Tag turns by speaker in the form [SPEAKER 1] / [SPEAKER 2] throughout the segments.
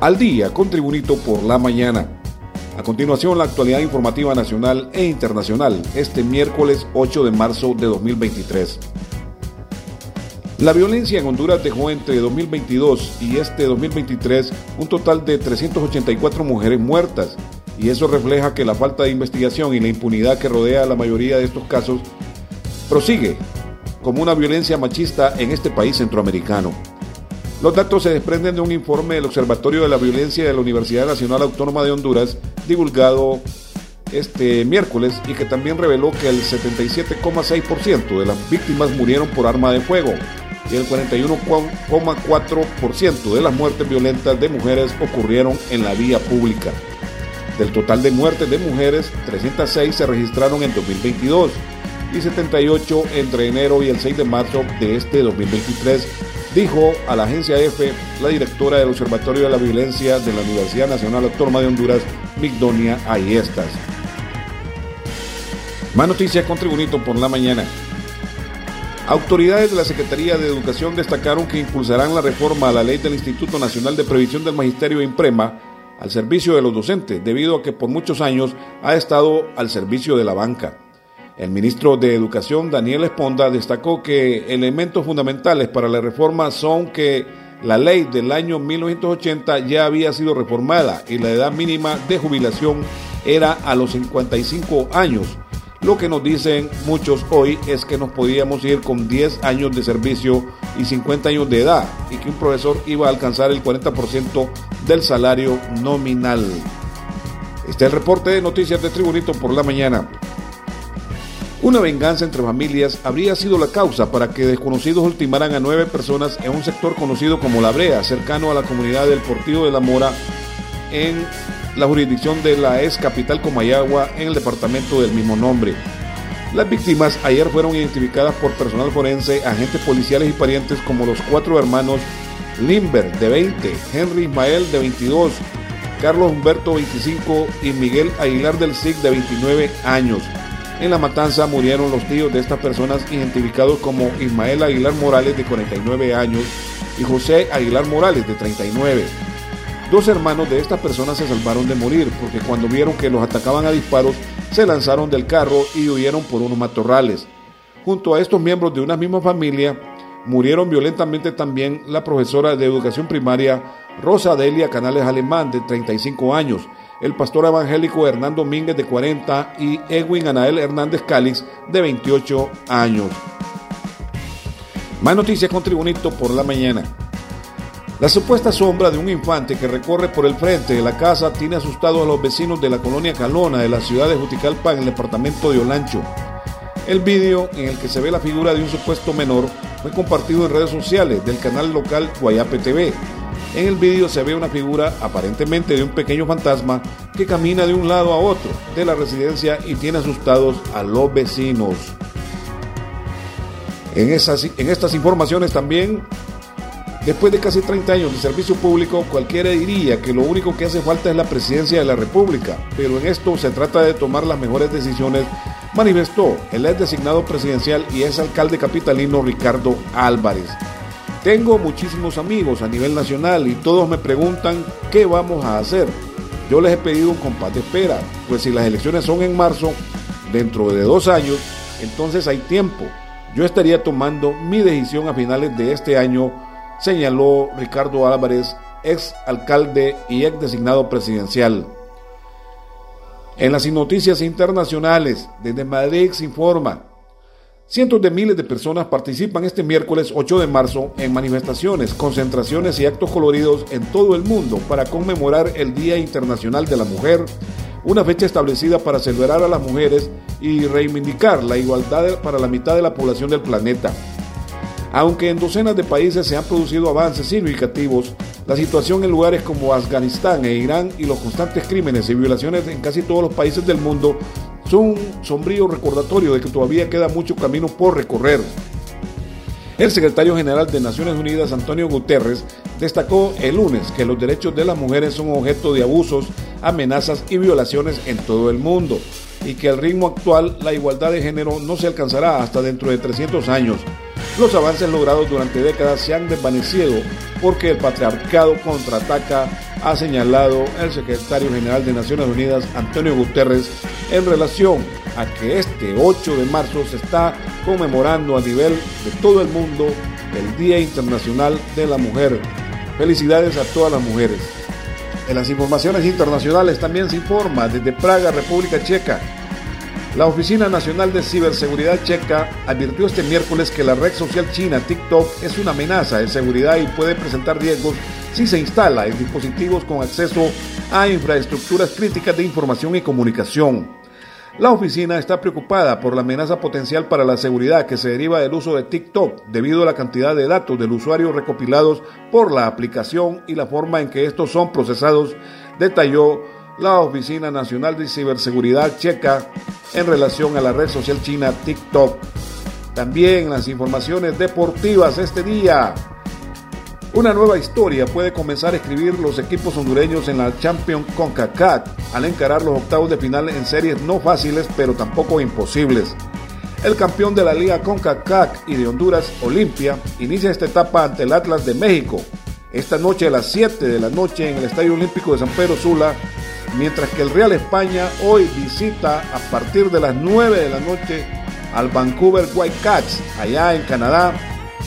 [SPEAKER 1] Al día con Tribunito por la mañana. A continuación, la actualidad informativa nacional e internacional este miércoles 8 de marzo de 2023. La violencia en Honduras dejó entre 2022 y este 2023 un total de 384 mujeres muertas, y eso refleja que la falta de investigación y la impunidad que rodea a la mayoría de estos casos prosigue como una violencia machista en este país centroamericano. Los datos se desprenden de un informe del Observatorio de la Violencia de la Universidad Nacional Autónoma de Honduras, divulgado este miércoles y que también reveló que el 77,6% de las víctimas murieron por arma de fuego y el 41,4% de las muertes violentas de mujeres ocurrieron en la vía pública. Del total de muertes de mujeres, 306 se registraron en 2022 y 78 entre enero y el 6 de marzo de este 2023 dijo a la agencia EFE la directora del Observatorio de la Violencia de la Universidad Nacional Autónoma de Honduras, Migdonia Ayestas. Más noticias con Tribunito por la mañana. Autoridades de la Secretaría de Educación destacaron que impulsarán la reforma a la ley del Instituto Nacional de Previsión del Magisterio Imprema al servicio de los docentes, debido a que por muchos años ha estado al servicio de la banca. El ministro de Educación, Daniel Esponda, destacó que elementos fundamentales para la reforma son que la ley del año 1980 ya había sido reformada y la edad mínima de jubilación era a los 55 años. Lo que nos dicen muchos hoy es que nos podíamos ir con 10 años de servicio y 50 años de edad y que un profesor iba a alcanzar el 40% del salario nominal. Este es el reporte de noticias de Tribunito por la mañana. Una venganza entre familias habría sido la causa para que desconocidos ultimaran a nueve personas en un sector conocido como La Brea, cercano a la comunidad del Portillo de la Mora, en la jurisdicción de la ex capital Comayagua, en el departamento del mismo nombre. Las víctimas ayer fueron identificadas por personal forense, agentes policiales y parientes como los cuatro hermanos Limber, de 20, Henry Ismael, de 22, Carlos Humberto, 25 y Miguel Aguilar del SIC, de 29 años. En la matanza murieron los tíos de estas personas identificados como Ismael Aguilar Morales de 49 años y José Aguilar Morales de 39. Dos hermanos de estas personas se salvaron de morir porque cuando vieron que los atacaban a disparos se lanzaron del carro y huyeron por unos matorrales. Junto a estos miembros de una misma familia murieron violentamente también la profesora de educación primaria Rosa Delia Canales Alemán de 35 años el pastor evangélico Hernán Domínguez de 40 y Edwin Anael Hernández Cálix de 28 años. Más noticias con Tribunito por la mañana. La supuesta sombra de un infante que recorre por el frente de la casa tiene asustado a los vecinos de la colonia Calona de la ciudad de Juticalpa en el departamento de Olancho. El vídeo en el que se ve la figura de un supuesto menor fue compartido en redes sociales del canal local Guayape TV en el vídeo se ve una figura aparentemente de un pequeño fantasma que camina de un lado a otro de la residencia y tiene asustados a los vecinos. En, esas, en estas informaciones también, después de casi 30 años de servicio público, cualquiera diría que lo único que hace falta es la presidencia de la República, pero en esto se trata de tomar las mejores decisiones, manifestó el ex designado presidencial y ex alcalde capitalino Ricardo Álvarez. Tengo muchísimos amigos a nivel nacional y todos me preguntan qué vamos a hacer. Yo les he pedido un compás de espera, pues si las elecciones son en marzo, dentro de dos años, entonces hay tiempo. Yo estaría tomando mi decisión a finales de este año, señaló Ricardo Álvarez, ex alcalde y ex designado presidencial. En las noticias internacionales, desde Madrid se informa Cientos de miles de personas participan este miércoles 8 de marzo en manifestaciones, concentraciones y actos coloridos en todo el mundo para conmemorar el Día Internacional de la Mujer una fecha establecida para celebrar a las mujeres y reivindicar la igualdad para la mitad de la población del planeta. Aunque en docenas de países se han producido avances significativos, la situación en lugares como Afganistán e Irán y los constantes crímenes y violaciones en casi todos los países del mundo son un sombrío recordatorio de que todavía queda mucho camino por recorrer. El secretario general de Naciones Unidas, Antonio Guterres, destacó el lunes que los derechos de las mujeres son objeto de abusos, amenazas y violaciones en todo el mundo y que al ritmo actual la igualdad de género no se alcanzará hasta dentro de 300 años. Los avances logrados durante décadas se han desvanecido porque el patriarcado contraataca, ha señalado el secretario general de Naciones Unidas, Antonio Guterres, en relación a que este 8 de marzo se está conmemorando a nivel de todo el mundo el Día Internacional de la Mujer. Felicidades a todas las mujeres. En las informaciones internacionales también se informa desde Praga, República Checa. La Oficina Nacional de Ciberseguridad Checa advirtió este miércoles que la red social china TikTok es una amenaza de seguridad y puede presentar riesgos si se instala en dispositivos con acceso a infraestructuras críticas de información y comunicación. La oficina está preocupada por la amenaza potencial para la seguridad que se deriva del uso de TikTok debido a la cantidad de datos del usuario recopilados por la aplicación y la forma en que estos son procesados, detalló la Oficina Nacional de Ciberseguridad Checa en relación a la red social china TikTok. También las informaciones deportivas este día. Una nueva historia puede comenzar a escribir los equipos hondureños en la Champions CONCACAF al encarar los octavos de final en series no fáciles pero tampoco imposibles. El campeón de la Liga CONCACAF y de Honduras, Olimpia, inicia esta etapa ante el Atlas de México. Esta noche a las 7 de la noche en el Estadio Olímpico de San Pedro Sula, mientras que el Real España hoy visita a partir de las 9 de la noche al Vancouver Whitecaps, allá en Canadá,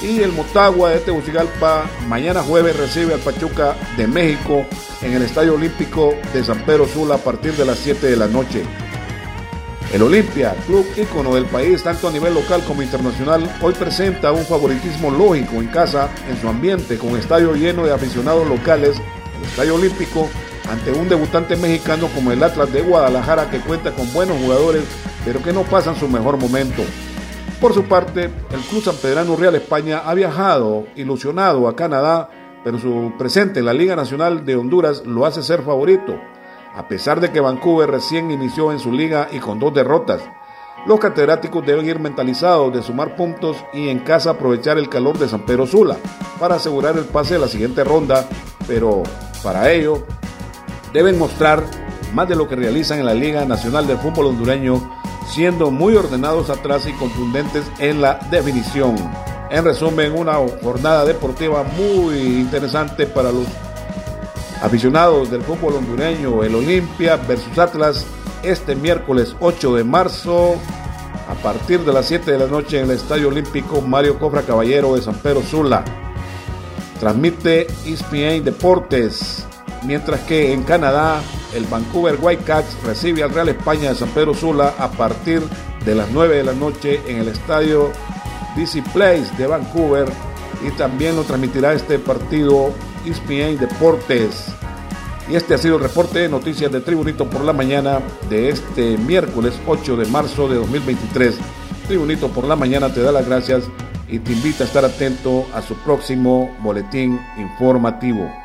[SPEAKER 1] y el Motagua de Tegucigalpa mañana jueves recibe al Pachuca de México en el Estadio Olímpico de San Pedro Sula a partir de las 7 de la noche. El Olimpia, club ícono del país tanto a nivel local como internacional, hoy presenta un favoritismo lógico en casa, en su ambiente, con estadio lleno de aficionados locales, el Estadio Olímpico, ante un debutante mexicano como el Atlas de Guadalajara que cuenta con buenos jugadores, pero que no pasan su mejor momento. Por su parte, el Club San Pedrano Real España ha viajado ilusionado a Canadá, pero su presente en la Liga Nacional de Honduras lo hace ser favorito, a pesar de que Vancouver recién inició en su liga y con dos derrotas. Los catedráticos deben ir mentalizados de sumar puntos y en casa aprovechar el calor de San Pedro Sula para asegurar el pase a la siguiente ronda, pero para ello deben mostrar más de lo que realizan en la Liga Nacional del Fútbol Hondureño siendo muy ordenados atrás y contundentes en la definición. En resumen, una jornada deportiva muy interesante para los aficionados del fútbol hondureño, el Olimpia versus Atlas, este miércoles 8 de marzo, a partir de las 7 de la noche en el Estadio Olímpico Mario Cofra Caballero de San Pedro Sula. Transmite ESPN Deportes, mientras que en Canadá el Vancouver Whitecaps recibe al Real España de San Pedro Sula a partir de las 9 de la noche en el estadio DC Place de Vancouver y también lo transmitirá este partido ESPN Deportes. Y este ha sido el reporte de noticias de Tribunito por la mañana de este miércoles 8 de marzo de 2023. Tribunito por la mañana te da las gracias y te invita a estar atento a su próximo boletín informativo.